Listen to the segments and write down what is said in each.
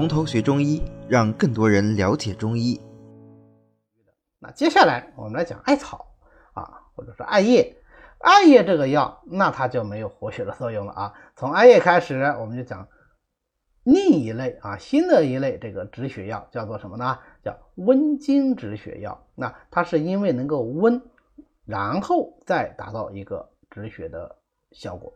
从头学中医，让更多人了解中医。那接下来我们来讲艾草啊，或者说艾叶。艾叶这个药，那它就没有活血的作用了啊。从艾叶开始，我们就讲另一类啊，新的一类这个止血药，叫做什么呢？叫温经止血药。那它是因为能够温，然后再达到一个止血的效果。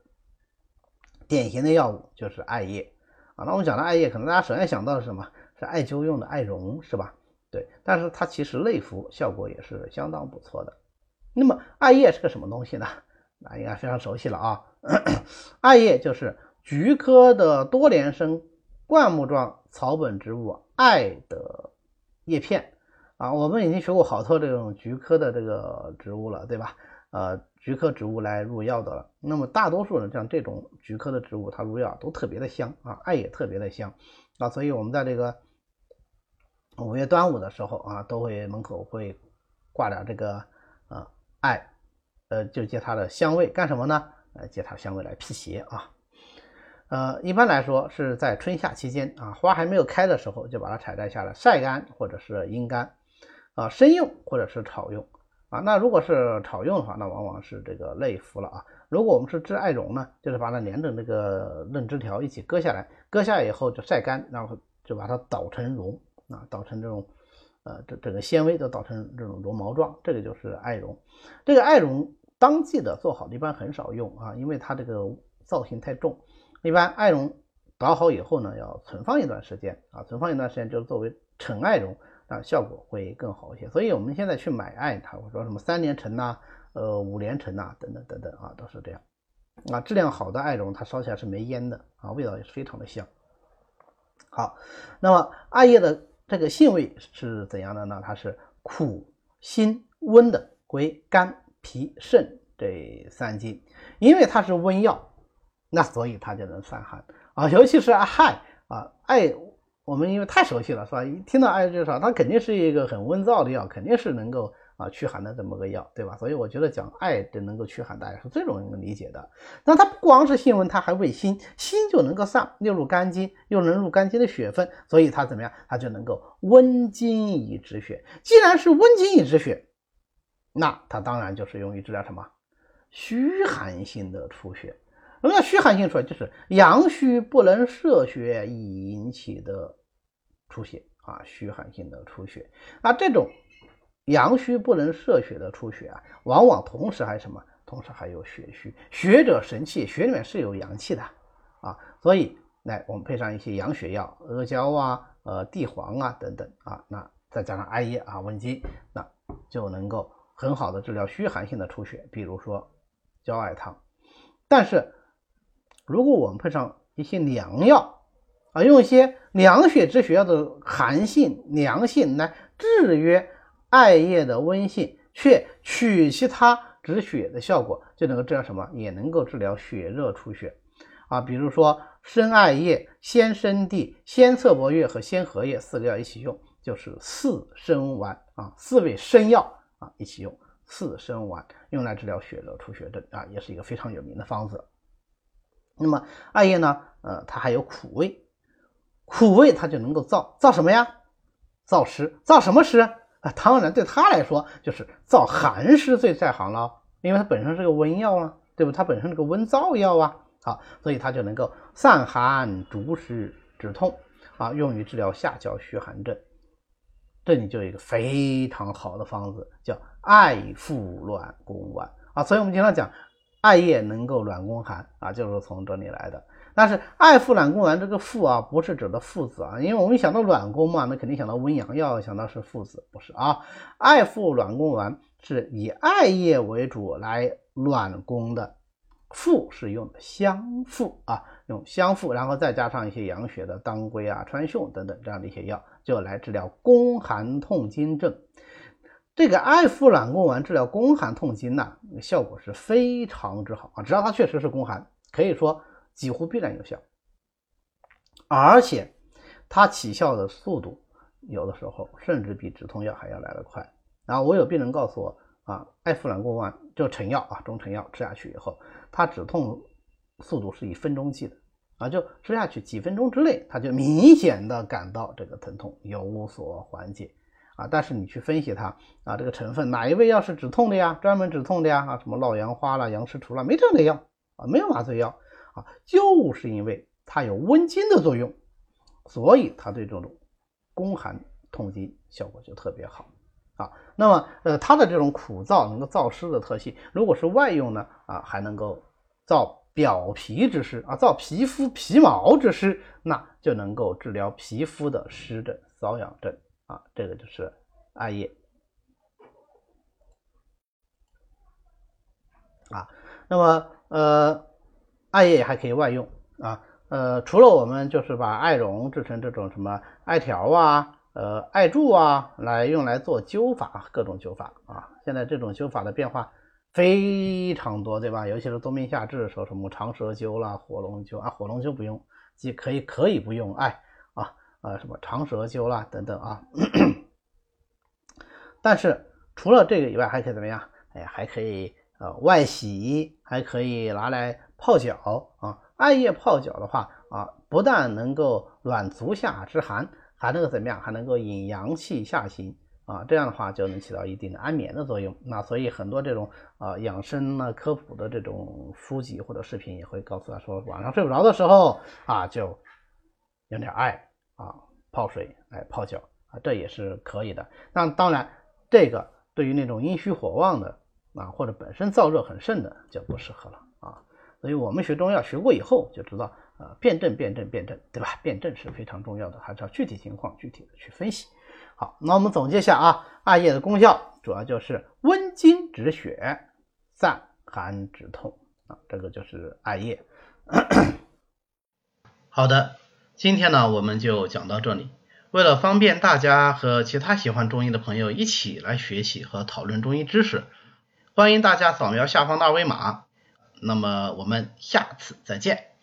典型的药物就是艾叶啊。那我们讲到艾叶，可能大家首先想到的是什么？是艾灸用的艾绒，是吧？对，但是它其实内服效果也是相当不错的。那么艾叶是个什么东西呢？那应该非常熟悉了啊。艾叶就是菊科的多年生灌木状草本植物艾的叶片啊。我们已经学过好多这种菊科的这个植物了，对吧？呃，菊科植物来入药的了。那么大多数人像这种菊科的植物，它入药都特别的香啊，艾也特别的香啊。所以我们在这个五月端午的时候啊，都会门口会挂点这个呃。艾，呃，就借它的香味干什么呢？呃，借它香味来辟邪啊。呃，一般来说是在春夏期间啊，花还没有开的时候，就把它采摘下来晒干或者是阴干啊，生用或者是炒用啊。那如果是炒用的话，那往往是这个内服了啊。如果我们是制艾绒呢，就是把它连着那个嫩枝条一起割下来，割下来以后就晒干，然后就把它捣成绒啊，捣成这种。呃，这整个纤维都捣成这种绒毛状，这个就是艾绒。这个艾绒当季的做好的一般很少用啊，因为它这个造型太重。一般艾绒捣好以后呢，要存放一段时间啊，存放一段时间就是作为陈艾绒啊，效果会更好一些。所以我们现在去买艾，它会说什么三年陈呐，呃五年陈呐，等等等等啊，都是这样啊。质量好的艾绒，它烧起来是没烟的啊，味道也是非常的香。好，那么艾叶的。这个性味是怎样的呢？它是苦、辛、温的，归肝、脾、肾这三经。因为它是温药，那所以它就能散寒啊。尤其是艾啊，艾，我们因为太熟悉了，是吧？一听到艾就说它肯定是一个很温燥的药，肯定是能够。啊，驱寒的这么个药，对吧？所以我觉得讲艾的能够驱寒，大家是最容易能理解的。那它不光是性温，它还味辛，辛就能够散，又入肝经，又能入肝经的血分，所以它怎么样？它就能够温经以止血。既然是温经以止血，那它当然就是用于治疗什么虚寒性的出血。什么叫虚寒性出血？就是阳虚不能摄血引起的出血啊，虚寒性的出血。那这种。阳虚不能摄血的出血啊，往往同时还什么？同时还有血虚。血者神气，血里面是有阳气的啊，所以来我们配上一些养血药，阿胶啊、呃地黄啊等等啊，那再加上艾叶啊、温经，那就能够很好的治疗虚寒性的出血，比如说焦艾汤。但是如果我们配上一些凉药啊，用一些凉血止血药的寒性、凉性来制约。艾叶的温性却取其他止血的效果，就能够治疗什么？也能够治疗血热出血啊。比如说生艾叶、鲜生地、鲜侧柏叶和鲜荷叶四个药一起用，就是四生丸啊，四味生药啊一起用四生丸，用来治疗血热出血症啊，也是一个非常有名的方子。那么艾叶呢？呃，它还有苦味，苦味它就能够燥燥什么呀？燥湿，燥什么湿？啊，当然对他来说就是燥寒湿最在行了，因为它本身是个温药啊，对不？它本身是个温燥药啊，好，所以它就能够散寒逐湿止痛啊，用于治疗下焦虚寒症。这里就有一个非常好的方子，叫艾附卵宫丸啊。所以我们经常讲艾叶能够暖宫寒啊，就是从这里来的。但是艾附卵宫丸这个附啊，不是指的附子啊，因为我们想到卵宫嘛，那肯定想到温阳药，想到是附子，不是啊。艾附卵宫丸是以艾叶为主来暖宫的，附是用的香附啊，用香附，然后再加上一些养血的当归啊、川芎等等这样的一些药，就来治疗宫寒痛经症。这个艾附卵宫丸治疗宫寒痛经呢，效果是非常之好啊，只要它确实是宫寒，可以说。几乎必然有效，而且它起效的速度有的时候甚至比止痛药还要来得快。然后我有病人告诉我啊，艾附卵宫丸就成药啊，中成药吃下去以后，它止痛速度是以分钟计的啊，就吃下去几分钟之内，他就明显的感到这个疼痛有所缓解啊。但是你去分析它啊，这个成分哪一味药是止痛的呀？专门止痛的呀？啊，什么酪阳花啦、杨氏除啦，没这样的药啊，没有麻醉药啊，就是因为它有温经的作用，所以它对这种宫寒痛经效果就特别好啊。那么呃，它的这种苦燥能够燥湿的特性，如果是外用呢啊，还能够燥。表皮之湿啊，燥皮肤皮毛之湿，那就能够治疗皮肤的湿疹、瘙痒症啊。这个就是艾叶啊。那么呃，艾叶还可以外用啊。呃，除了我们就是把艾绒制成这种什么艾条啊、呃艾柱啊，来用来做灸法，各种灸法啊。现在这种灸法的变化。非常多，对吧？尤其是冬病夏治的时候，什么长蛇灸啦、火龙灸啊，火龙灸不用，既可以可以不用，哎啊，什么长蛇灸啦等等啊。但是除了这个以外，还可以怎么样？哎，还可以呃外洗，还可以拿来泡脚啊。艾叶泡脚的话啊，不但能够暖足下之寒，还能够怎么样？还能够引阳气下行。啊，这样的话就能起到一定的安眠的作用。那所以很多这种啊养生呢科普的这种书籍或者视频也会告诉他说，晚上睡不着的时候啊，就用点艾啊泡水来泡脚啊，这也是可以的。那当然，这个对于那种阴虚火旺的啊或者本身燥热很盛的就不适合了啊。所以我们学中药学过以后就知道，呃，辨证辨证辨证，对吧？辨证是非常重要的，还是要具体情况具体的去分析。好，那我们总结一下啊，艾叶的功效主要就是温经止血、散寒止痛啊，这个就是艾叶。好的，今天呢我们就讲到这里。为了方便大家和其他喜欢中医的朋友一起来学习和讨论中医知识，欢迎大家扫描下方的二维码。那么我们下次再见。